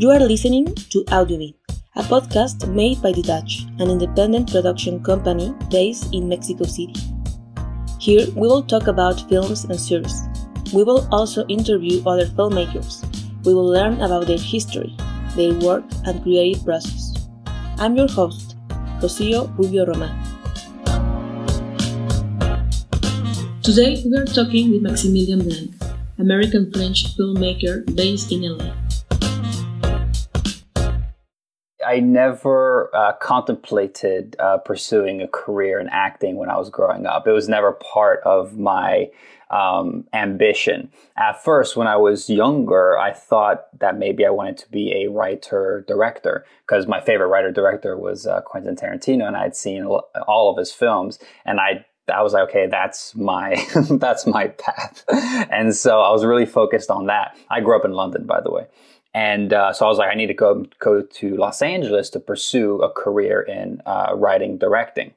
You are listening to Audiobeat, a podcast made by The Dutch, an independent production company based in Mexico City. Here we will talk about films and series. We will also interview other filmmakers. We will learn about their history, their work, and creative process. I'm your host, Rocio Rubio Roman. Today we are talking with Maximilian Blanc, American French filmmaker based in LA. I never uh, contemplated uh, pursuing a career in acting when I was growing up. It was never part of my um, ambition. At first, when I was younger, I thought that maybe I wanted to be a writer director because my favorite writer director was uh, Quentin Tarantino, and I'd seen all of his films, and I I was like, okay, that's my that's my path, and so I was really focused on that. I grew up in London, by the way, and uh, so I was like, I need to go go to Los Angeles to pursue a career in uh, writing, directing.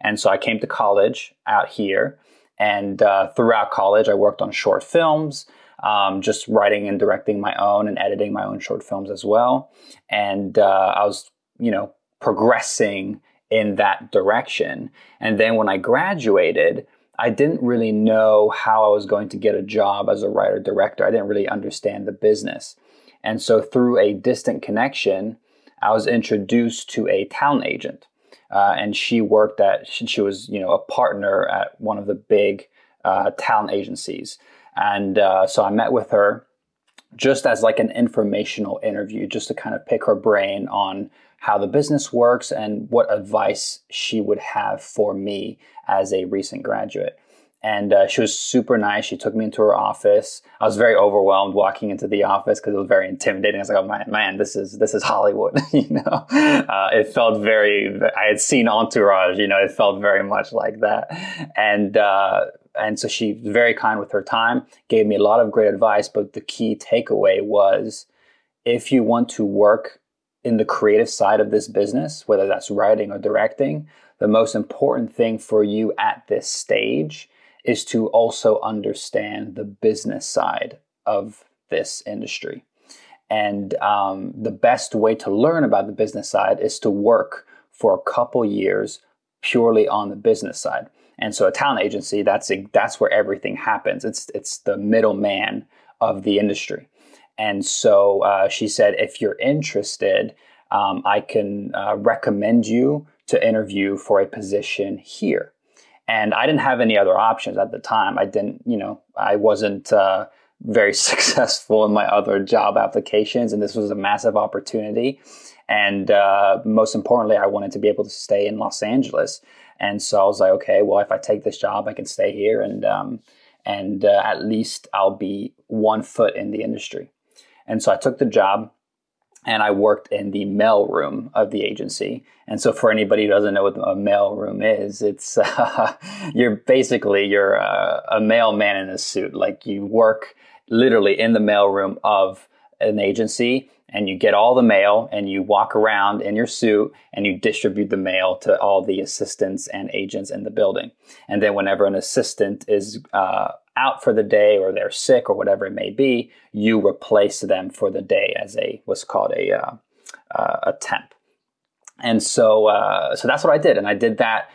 And so I came to college out here, and uh, throughout college, I worked on short films, um, just writing and directing my own and editing my own short films as well. And uh, I was, you know, progressing in that direction. And then when I graduated, I didn't really know how I was going to get a job as a writer director. I didn't really understand the business. And so through a distant connection, I was introduced to a talent agent. Uh, and she worked at, she was, you know, a partner at one of the big uh, talent agencies. And uh, so I met with her just as like an informational interview, just to kind of pick her brain on how the business works and what advice she would have for me as a recent graduate and uh, she was super nice. She took me into her office. I was very overwhelmed walking into the office because it was very intimidating. I was like, "Oh man, man, this is this is Hollywood." you know, uh, it felt very. I had seen Entourage. You know, it felt very much like that, and uh, and so she was very kind with her time. Gave me a lot of great advice, but the key takeaway was, if you want to work in the creative side of this business, whether that's writing or directing, the most important thing for you at this stage is to also understand the business side of this industry. And um, the best way to learn about the business side is to work for a couple years purely on the business side. And so a talent agency, that's a, that's where everything happens. It's it's the middleman of the industry. And so uh, she said, if you're interested, um, I can uh, recommend you to interview for a position here and I didn't have any other options at the time. I didn't, you know, I wasn't uh, very successful in my other job applications, and this was a massive opportunity. And uh, most importantly, I wanted to be able to stay in Los Angeles. And so I was like, okay, well, if I take this job, I can stay here, and um, and uh, at least I'll be one foot in the industry. And so I took the job and I worked in the mail room of the agency. And so, for anybody who doesn't know what a mail room is, it's uh, you're basically you're a, a mailman in a suit. Like you work literally in the mail room of an agency, and you get all the mail, and you walk around in your suit, and you distribute the mail to all the assistants and agents in the building. And then, whenever an assistant is uh, out for the day or they're sick or whatever it may be, you replace them for the day as a what's called a uh, uh, a temp. And so uh, so that's what I did, and I did that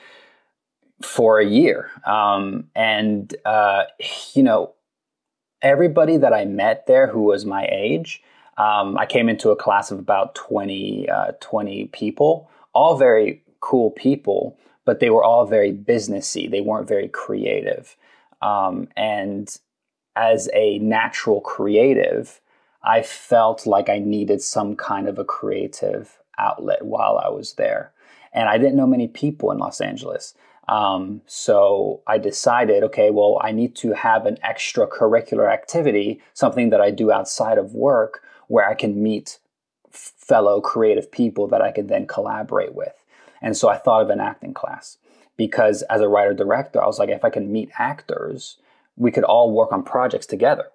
for a year. Um, and uh, you know, everybody that I met there who was my age, um, I came into a class of about 20, uh, 20 people, all very cool people, but they were all very businessy. They weren't very creative. Um, and as a natural creative, I felt like I needed some kind of a creative outlet while I was there. And I didn't know many people in Los Angeles. Um, so I decided, okay, well, I need to have an extracurricular activity, something that I do outside of work where I can meet fellow creative people that I can then collaborate with. And so I thought of an acting class because as a writer director, I was like, if I can meet actors, we could all work on projects together.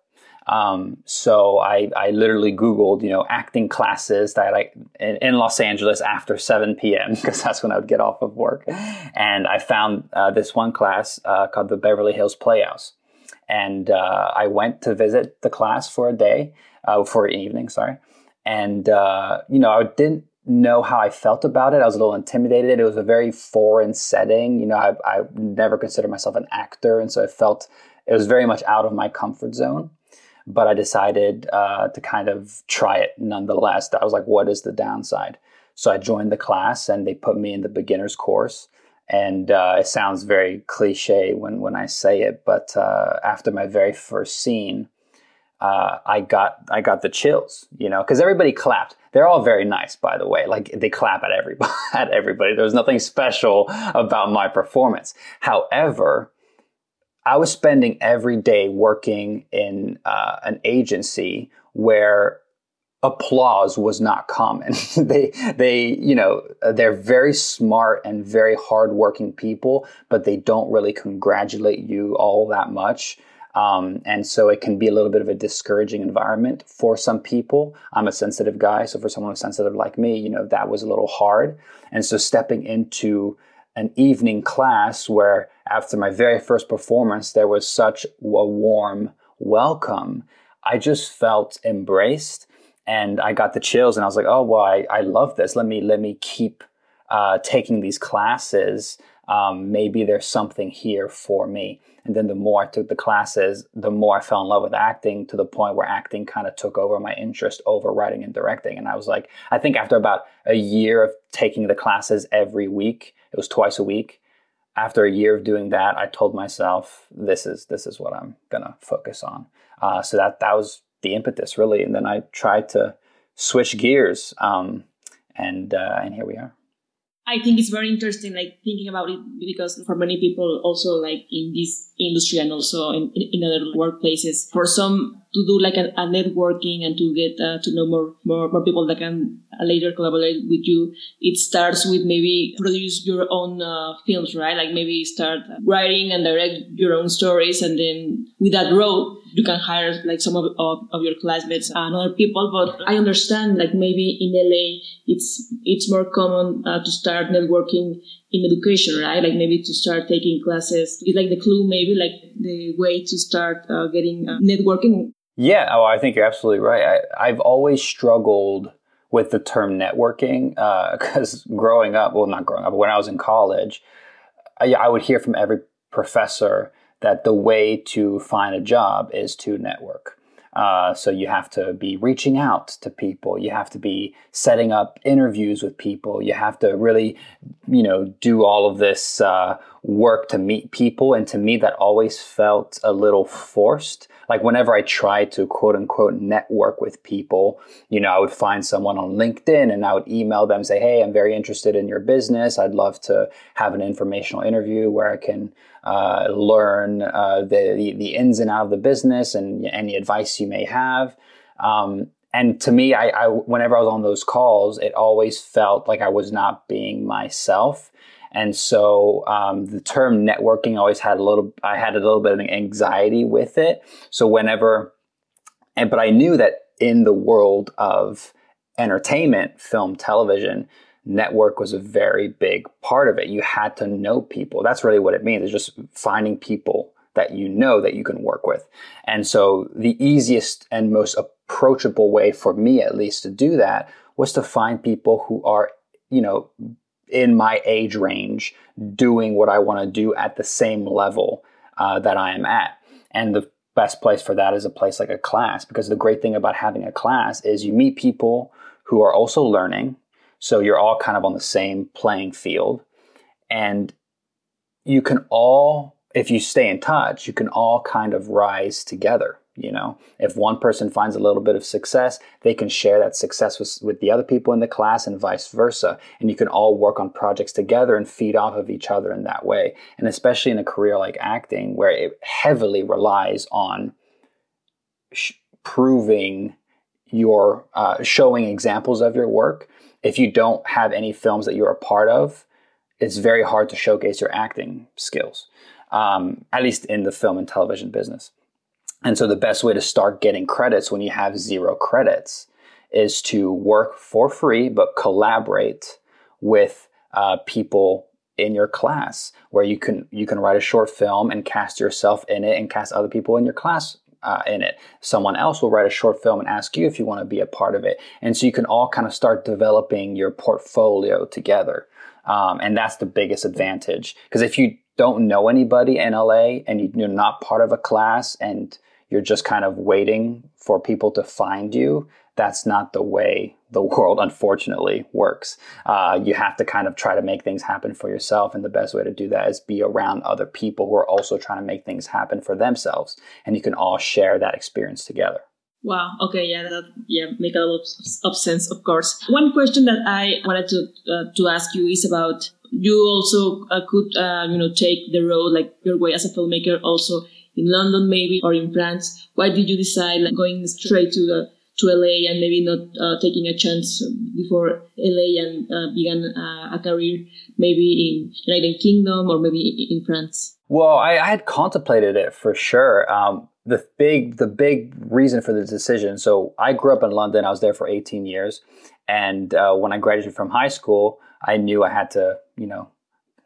Um, so I, I literally Googled, you know, acting classes that I in, in Los Angeles after 7 p.m. because that's when I would get off of work, and I found uh, this one class uh, called the Beverly Hills Playhouse, and uh, I went to visit the class for a day, uh, for an evening, sorry, and uh, you know, I didn't know how I felt about it. I was a little intimidated. It was a very foreign setting. You know, I, I never considered myself an actor, and so I felt it was very much out of my comfort zone. But I decided uh, to kind of try it nonetheless. I was like, what is the downside? So I joined the class, and they put me in the beginner's course. And uh, it sounds very cliche when, when I say it, but uh, after my very first scene, uh, I got I got the chills, you know, because everybody clapped. They're all very nice, by the way. Like they clap at everybody. at everybody. There was nothing special about my performance. However, I was spending every day working in uh, an agency where applause was not common. they they you know they're very smart and very hardworking people, but they don't really congratulate you all that much. Um, and so it can be a little bit of a discouraging environment for some people. I'm a sensitive guy. So for someone who's sensitive like me, you know, that was a little hard. And so stepping into an evening class where after my very first performance, there was such a warm welcome, I just felt embraced and I got the chills and I was like, oh, well, I, I love this. Let me, let me keep uh, taking these classes. Um, maybe there's something here for me. And then the more I took the classes, the more I fell in love with acting to the point where acting kind of took over my interest over writing and directing. And I was like, I think after about a year of taking the classes every week, it was twice a week. After a year of doing that, I told myself, this is this is what I'm gonna focus on. Uh, so that that was the impetus really. And then I tried to switch gears, um, and uh, and here we are. I think it's very interesting, like thinking about it, because for many people, also like in this industry and also in, in other workplaces, for some to do like a, a networking and to get uh, to know more, more more people that can later collaborate with you. It starts with maybe produce your own uh, films, right? Like maybe start writing and direct your own stories, and then with that road, you can hire like some of, of, of, your classmates and other people. But I understand like maybe in LA it's it's more common uh, to start networking in education, right? Like maybe to start taking classes. It's like the clue, maybe like the way to start uh, getting uh, networking. Yeah, oh, I think you're absolutely right. I, I've always struggled with the term networking because uh, growing up, well, not growing up, but when I was in college, I, I would hear from every professor that the way to find a job is to network. Uh, so you have to be reaching out to people. You have to be setting up interviews with people. You have to really, you know, do all of this uh, work to meet people. And to me, that always felt a little forced like whenever I tried to quote unquote network with people, you know, I would find someone on LinkedIn and I would email them, say, Hey, I'm very interested in your business. I'd love to have an informational interview where I can uh, learn uh, the, the, ins and out of the business and any advice you may have. Um, and to me, I, I, whenever I was on those calls, it always felt like I was not being myself. And so um, the term networking always had a little, I had a little bit of anxiety with it. So whenever, and, but I knew that in the world of entertainment, film, television, network was a very big part of it. You had to know people. That's really what it means. It's just finding people that you know that you can work with. And so the easiest and most approachable way for me, at least, to do that was to find people who are, you know, in my age range doing what I want to do at the same level uh, that I am at. And the best place for that is a place like a class because the great thing about having a class is you meet people who are also learning. So you're all kind of on the same playing field. And you can all, if you stay in touch, you can all kind of rise together. You know, if one person finds a little bit of success, they can share that success with, with the other people in the class and vice versa. And you can all work on projects together and feed off of each other in that way. And especially in a career like acting, where it heavily relies on sh- proving your, uh, showing examples of your work. If you don't have any films that you're a part of, it's very hard to showcase your acting skills, um, at least in the film and television business. And so the best way to start getting credits when you have zero credits is to work for free, but collaborate with uh, people in your class where you can you can write a short film and cast yourself in it and cast other people in your class uh, in it. Someone else will write a short film and ask you if you want to be a part of it. And so you can all kind of start developing your portfolio together. Um, and that's the biggest advantage. Because if you don't know anybody in LA and you're not part of a class and you're just kind of waiting for people to find you, that's not the way the world unfortunately works. Uh, you have to kind of try to make things happen for yourself. And the best way to do that is be around other people who are also trying to make things happen for themselves. And you can all share that experience together. Wow. Okay. Yeah. That yeah make a lot of, sense. Of course. One question that I wanted to uh, to ask you is about you also uh, could uh, you know take the road like your way as a filmmaker also in London maybe or in France. Why did you decide like, going straight to the to LA and maybe not uh, taking a chance before LA and uh, began uh, a career maybe in United Kingdom or maybe in France? Well, I, I had contemplated it for sure. Um, the big the big reason for the decision. So I grew up in London. I was there for 18 years, and uh, when I graduated from high school, I knew I had to, you know,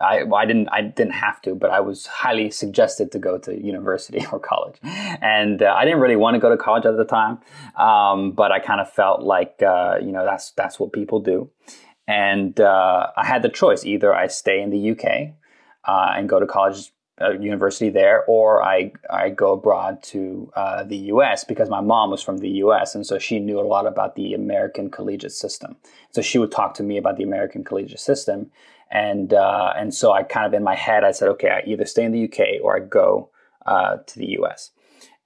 I, well, I didn't I didn't have to, but I was highly suggested to go to university or college, and uh, I didn't really want to go to college at the time, um, but I kind of felt like uh, you know that's that's what people do, and uh, I had the choice either I stay in the UK uh, and go to college uh, university there, or I I go abroad to uh, the U.S. because my mom was from the U.S. and so she knew a lot about the American collegiate system. So she would talk to me about the American collegiate system, and uh, and so I kind of in my head I said, okay, I either stay in the UK or I go uh, to the US.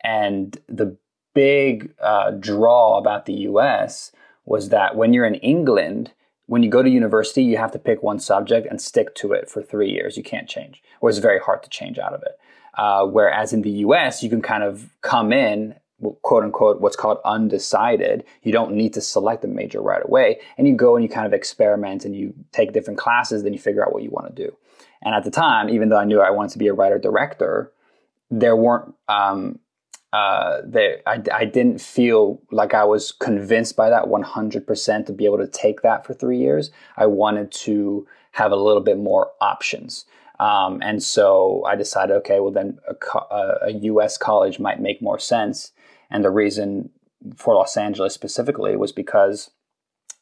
And the big uh, draw about the US was that when you're in England, when you go to university, you have to pick one subject and stick to it for three years. You can't change, or it's very hard to change out of it. Uh, whereas in the US, you can kind of come in quote unquote what's called undecided you don't need to select a major right away and you go and you kind of experiment and you take different classes then you figure out what you want to do and at the time even though i knew i wanted to be a writer director there weren't um, uh, there, I, I didn't feel like I was convinced by that 100% to be able to take that for three years. I wanted to have a little bit more options. Um, and so I decided, okay, well, then a, a, US college might make more sense. And the reason for Los Angeles specifically was because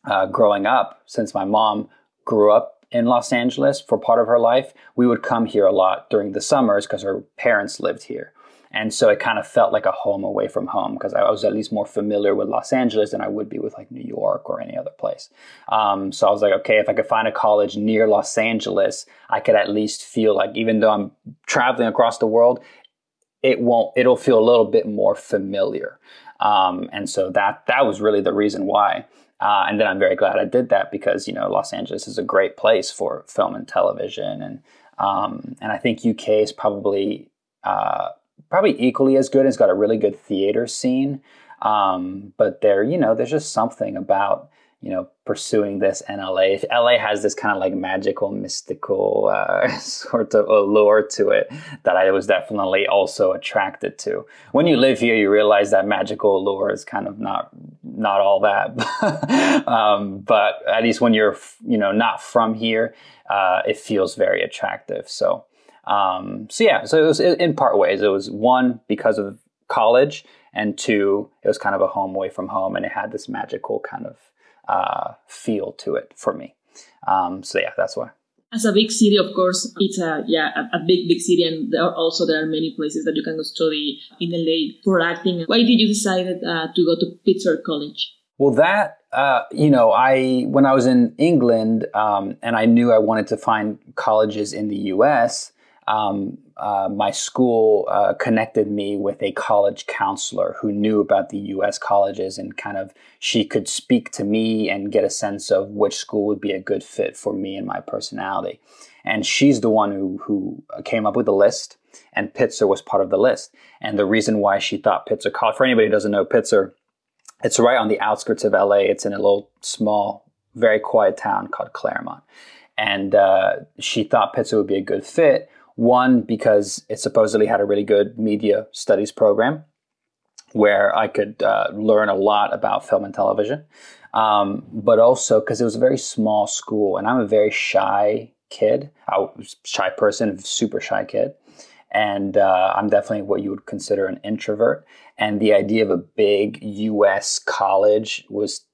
uh, growing up, since my mom grew up in Los Angeles for part of her life, we would come here a lot during the summers because her parents lived here. And so it kind of felt like a home away from home because I was at least more familiar with Los Angeles than I would be with like New York or any other place. Um, so I was like, okay, if I could find a college near Los Angeles, I could at least feel like even though I'm traveling across the world, it won't it'll feel a little bit more familiar. Um, and so that that was really the reason why. Uh, and then I'm very glad I did that because you know Los Angeles is a great place for film and television. And um, and I think UK is probably uh, probably equally as good. It's got a really good theater scene, um, but there you know there's just something about you know, pursuing this in LA. If LA has this kind of like magical, mystical uh, sort of allure to it that I was definitely also attracted to. When you live here, you realize that magical allure is kind of not not all that. um, but at least when you're, you know, not from here, uh, it feels very attractive. So, um, so yeah. So it was in part ways. It was one because of college, and two, it was kind of a home away from home, and it had this magical kind of uh, feel to it for me. Um, so yeah, that's why. As a big city, of course, it's a yeah a, a, big big city, and there are also there are many places that you can go study in LA for acting. Why did you decide uh, to go to Pitzer College? Well, that uh, you know, I when I was in England um, and I knew I wanted to find colleges in the U.S um, uh, my school uh, connected me with a college counselor who knew about the U.S. colleges and kind of she could speak to me and get a sense of which school would be a good fit for me and my personality. And she's the one who who came up with the list, and Pitzer was part of the list. And the reason why she thought Pitzer College, for anybody who doesn't know Pitzer, it's right on the outskirts of LA. It's in a little small, very quiet town called Claremont. And uh, she thought Pitzer would be a good fit one, because it supposedly had a really good media studies program where I could uh, learn a lot about film and television, um, but also because it was a very small school and I'm a very shy kid. I was a shy person, super shy kid. and uh, I'm definitely what you would consider an introvert. And the idea of a big U.S. college was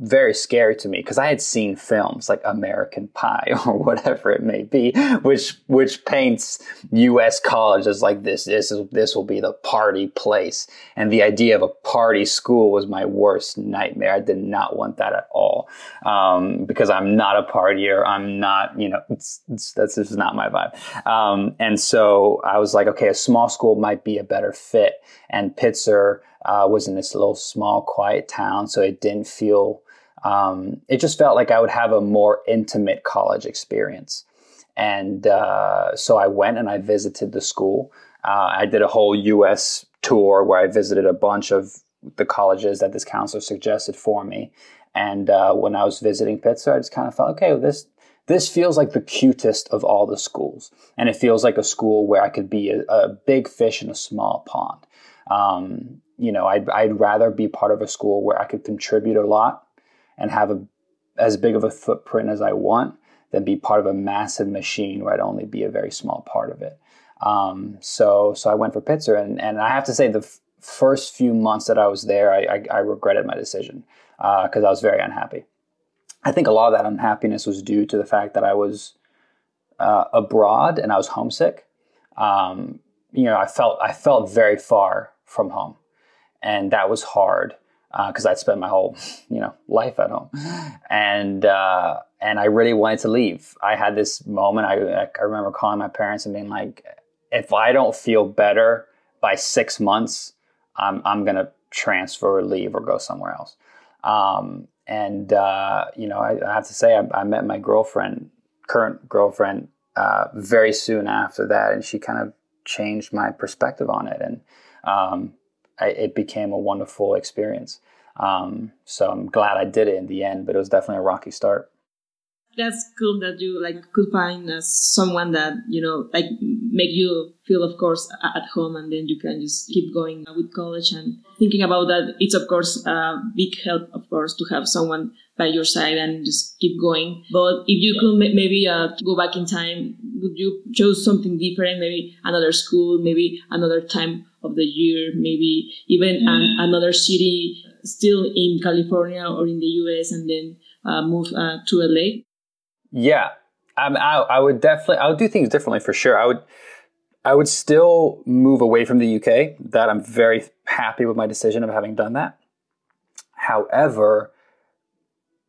very scary to me because I had seen films like American Pie or whatever it may be, which which paints U.S. college as like this this is this will be the party place, and the idea of a party school was my worst nightmare. I did not want that at all um, because I'm not a partier. I'm not you know it's, it's, that's just not my vibe. Um, and so I was like, okay, a small school might be a better fit, and Pitzer. Uh, was in this little small quiet town, so it didn't feel um, it just felt like I would have a more intimate college experience. And uh, so I went and I visited the school. Uh, I did a whole US tour where I visited a bunch of the colleges that this counselor suggested for me. And uh, when I was visiting Pitzer, I just kind of felt, okay, well, this this feels like the cutest of all the schools, and it feels like a school where I could be a, a big fish in a small pond. Um, you know, I'd, I'd rather be part of a school where I could contribute a lot and have a, as big of a footprint as I want than be part of a massive machine where I'd only be a very small part of it. Um, so, so I went for Pitzer, and, and I have to say the f- first few months that I was there, I, I, I regretted my decision because uh, I was very unhappy. I think a lot of that unhappiness was due to the fact that I was uh, abroad and I was homesick. Um, you know, I felt I felt very far from home, and that was hard because uh, I'd spent my whole you know life at home, and uh, and I really wanted to leave. I had this moment. I I remember calling my parents and being like, if I don't feel better by six months, I'm I'm gonna transfer or leave or go somewhere else. Um, and uh, you know, I, I, have to say, I, I, met my girlfriend, current girlfriend, uh, very soon after that, and she kind of changed my perspective on it. And um, I, it became a wonderful experience. Um, so I'm glad I did it in the end, but it was definitely a rocky start. That's cool that you like could find uh, someone that you know like make you feel, of course, at home, and then you can just keep going with college and thinking about that. It's of course a big help, of course, to have someone by your side and just keep going. But if you could maybe uh, go back in time, would you choose something different? Maybe another school, maybe another time of the year, maybe even an, another city still in California or in the US and then uh, move uh, to LA? Yeah, um, I, I would definitely, I would do things differently for sure. I would, I would still move away from the UK. That I'm very happy with my decision of having done that. However,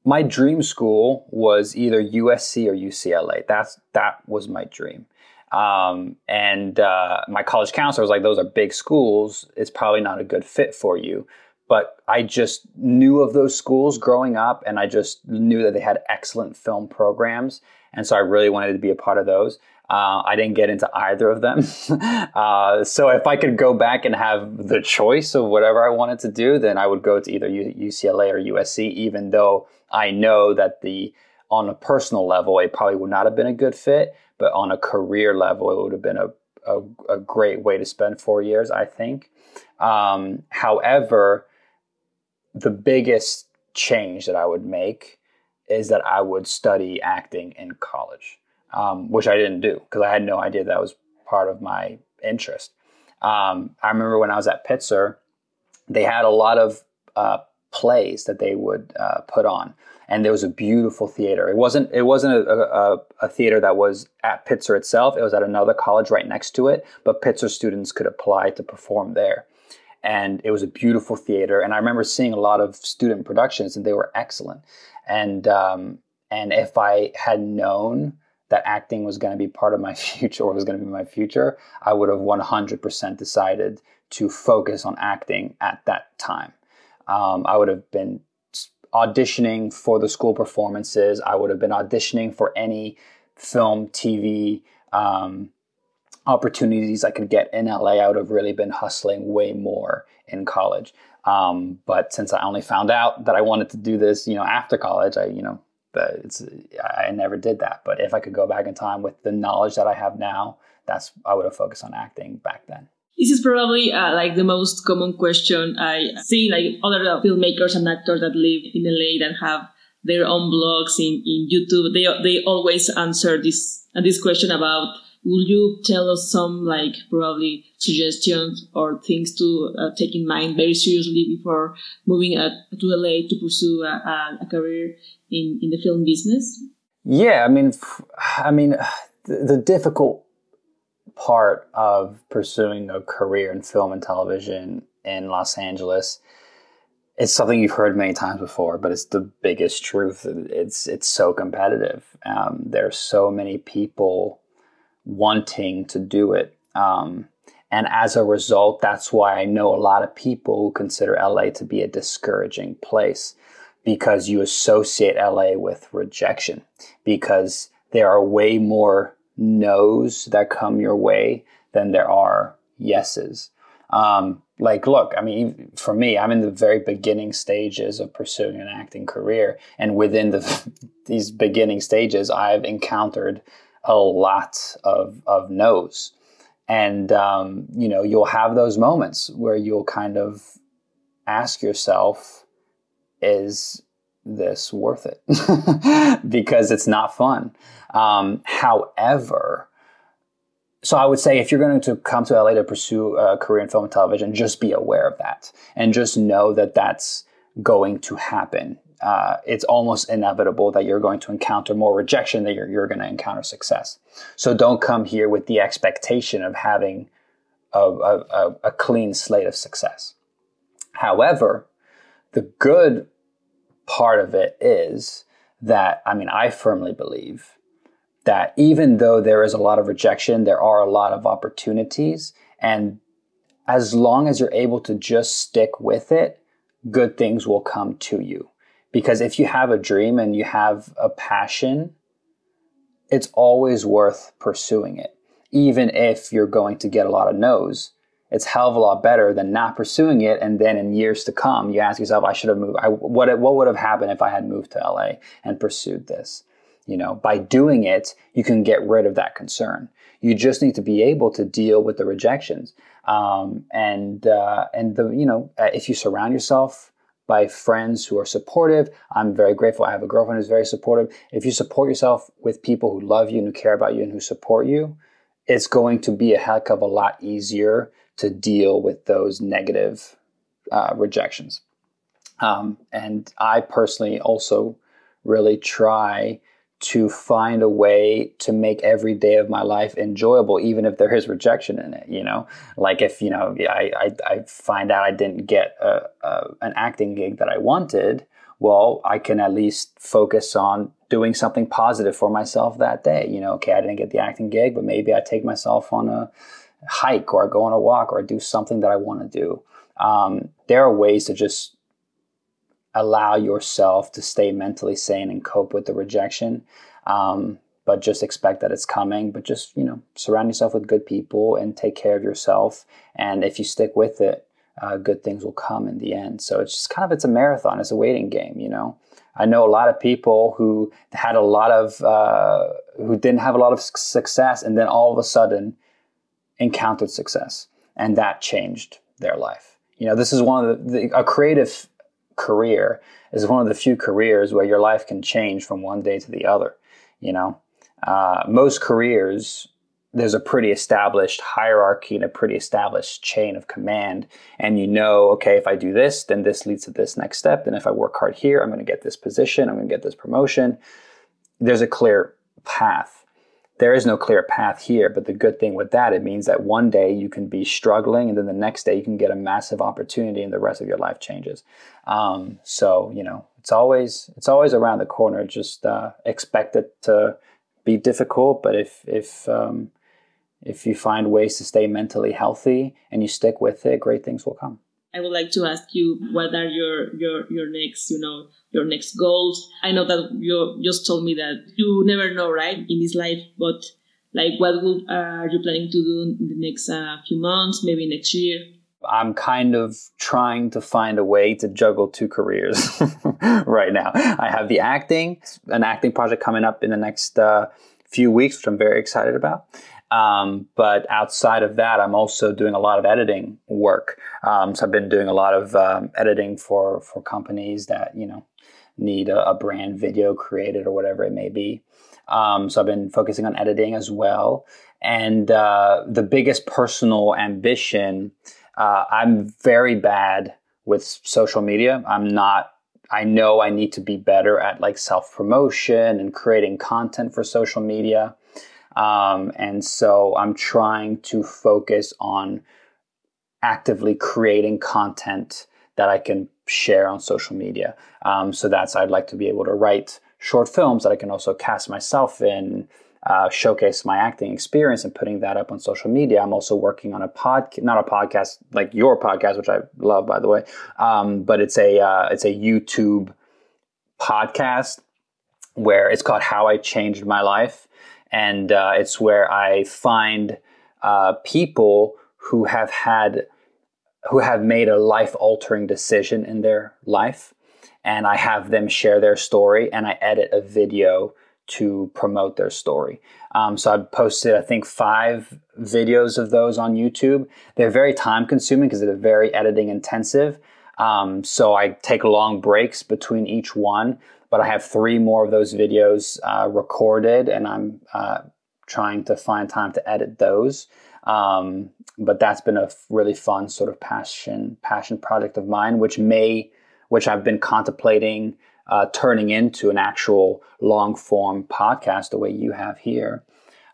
my dream school was either USC or UCLA. That's that was my dream. Um, and uh, my college counselor was like, "Those are big schools. It's probably not a good fit for you." But I just knew of those schools growing up, and I just knew that they had excellent film programs, and so I really wanted to be a part of those. Uh, I didn't get into either of them. uh, so if I could go back and have the choice of whatever I wanted to do, then I would go to either UCLA or USC, even though I know that the on a personal level, it probably would not have been a good fit, but on a career level, it would have been a, a, a great way to spend four years, I think. Um, however, the biggest change that I would make is that I would study acting in college um, which I didn't do because I had no idea that was part of my interest. Um, I remember when I was at Pitzer, they had a lot of uh, plays that they would uh, put on, and there was a beautiful theater. It wasn't it wasn't a, a, a, theater that was at Pitzer itself. It was at another college right next to it, but Pitzer students could apply to perform there. And it was a beautiful theater, and I remember seeing a lot of student productions, and they were excellent. And um, and if I had known that acting was going to be part of my future or was going to be my future, I would have 100% decided to focus on acting at that time. Um, I would have been auditioning for the school performances. I would have been auditioning for any film, TV um, opportunities I could get in LA. I would have really been hustling way more in college. Um, but since I only found out that I wanted to do this, you know, after college, I, you know, it's I never did that. But if I could go back in time with the knowledge that I have now, that's I would have focused on acting back then. This is probably uh, like the most common question I see, like other filmmakers and actors that live in LA that have their own blogs in, in YouTube. They they always answer this uh, this question about Will you tell us some like probably suggestions or things to uh, take in mind very seriously before moving uh, to LA to pursue a, a, career in, in the film business? Yeah, I mean, I mean, the, the difficult part of pursuing a career in film and television in Los Angeles it's something you've heard many times before, but it's the biggest truth. It's it's so competitive. Um, there are so many people wanting to do it, um, and as a result, that's why I know a lot of people who consider LA to be a discouraging place because you associate LA with rejection because there are way more no's that come your way than there are yeses. Um, like, look, I mean, for me, I'm in the very beginning stages of pursuing an acting career. And within the, these beginning stages, I've encountered a lot of, of no's. And, um, you know, you'll have those moments where you'll kind of ask yourself, is this worth it? because it's not fun. Um, however, so I would say if you're going to come to LA to pursue a career in film and television, just be aware of that and just know that that's going to happen. Uh, it's almost inevitable that you're going to encounter more rejection than you're, you're going to encounter success. So don't come here with the expectation of having a, a, a clean slate of success. However, the good part of it is that, I mean, I firmly believe that even though there is a lot of rejection, there are a lot of opportunities. And as long as you're able to just stick with it, good things will come to you. Because if you have a dream and you have a passion, it's always worth pursuing it. Even if you're going to get a lot of no's, it's hell of a lot better than not pursuing it. And then in years to come, you ask yourself, I should have moved. I, what, what would have happened if I had moved to LA and pursued this? You know, by doing it, you can get rid of that concern. You just need to be able to deal with the rejections. Um, and uh, and the you know, uh, if you surround yourself by friends who are supportive, I'm very grateful. I have a girlfriend who's very supportive. If you support yourself with people who love you and who care about you and who support you, it's going to be a heck of a lot easier to deal with those negative uh, rejections. Um, and I personally also really try to find a way to make every day of my life enjoyable, even if there is rejection in it. You know, like if you know I I, I find out I didn't get a, a, an acting gig that I wanted, well, I can at least focus on doing something positive for myself that day. You know, okay, I didn't get the acting gig, but maybe I take myself on a hike or I go on a walk or I do something that I want to do. Um, there are ways to just allow yourself to stay mentally sane and cope with the rejection. Um, but just expect that it's coming. But just, you know, surround yourself with good people and take care of yourself. And if you stick with it, uh, good things will come in the end. So it's just kind of, it's a marathon. It's a waiting game, you know. I know a lot of people who had a lot of, uh, who didn't have a lot of success and then all of a sudden encountered success and that changed their life. You know, this is one of the, the a creative career is one of the few careers where your life can change from one day to the other. You know, uh, most careers there's a pretty established hierarchy and a pretty established chain of command. And you know, okay, if I do this, then this leads to this next step. Then if I work hard here, I'm going to get this position. I'm going to get this promotion. There's a clear path there is no clear path here. But the good thing with that, it means that one day you can be struggling, and then the next day you can get a massive opportunity, and the rest of your life changes. Um, so you know, it's always it's always around the corner. Just uh, expect it to be difficult, but if if um, if you find ways to stay mentally healthy and you stick with it, great things will come. I would like to ask you what are your your your next you know your next goals. I know that you just told me that you never know, right, in this life, but like what uh, are you planning to do in the next uh, few months, maybe next year? I'm kind of trying to find a way to juggle two careers right now. I have the acting, an acting project coming up in the next uh, few weeks, which I'm very excited about. Um, but outside of that, I'm also doing a lot of editing work. Um, so I've been doing a lot of um, editing for for companies that you know need a, a, brand video created or whatever it may be. Um, so I've been focusing on editing as well. And uh, the biggest personal ambition, uh, I'm very bad with social media. I'm not I know I need to be better at like self promotion and creating content for social media. Um, and so I'm trying to focus on actively creating content that I can share on social media. Um, so that's, I'd like to be able to write short films that I can also cast myself in, uh, showcase my acting experience and putting that up on social media. I'm also working on a pod, not a podcast like your podcast, which I love, by the way, um, but it's a uh, it's a YouTube podcast where it's called How I Changed My Life, and uh, it's where I find uh, people who have had who have made a life altering decision in their life, and I have them share their story, and I edit a video to promote their story. Um, so I posted, I think, five videos of those on YouTube. They're very time consuming because they're very editing intensive. Um, so I take long breaks between each one, but I have three more of those videos uh, recorded, and I'm uh, trying to find time to edit those. Um, but that's been a really fun sort of passion passion project of mine, which may, which I've been contemplating uh, turning into an actual long form podcast the way you have here.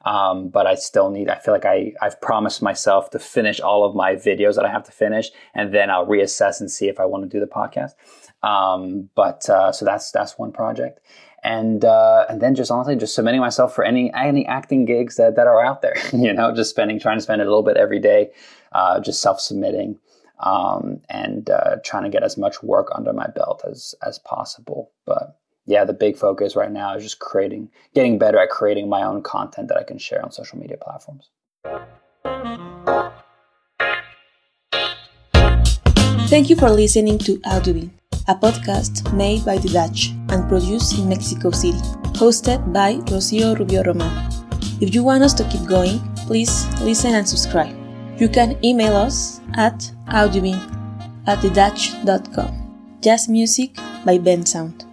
Um, but I still need, I feel like I, I've promised myself to finish all of my videos that I have to finish, and then I'll reassess and see if I want to do the podcast. Um, but, uh, so that's, that's one project. And, uh, and then just honestly, just submitting myself for any, any acting gigs that, that are out there, you know, just spending, trying to spend a little bit every day, uh, just self submitting um, and uh, trying to get as much work under my belt as as possible. But yeah, the big focus right now is just creating, getting better at creating my own content that I can share on social media platforms. Thank you for listening to Audubin, a podcast made by the Dutch and produced in Mexico City, hosted by Rocio Rubio Roman. If you want us to keep going, please listen and subscribe. You can email us at audubin at thedutch.com. Jazz music by Bensound.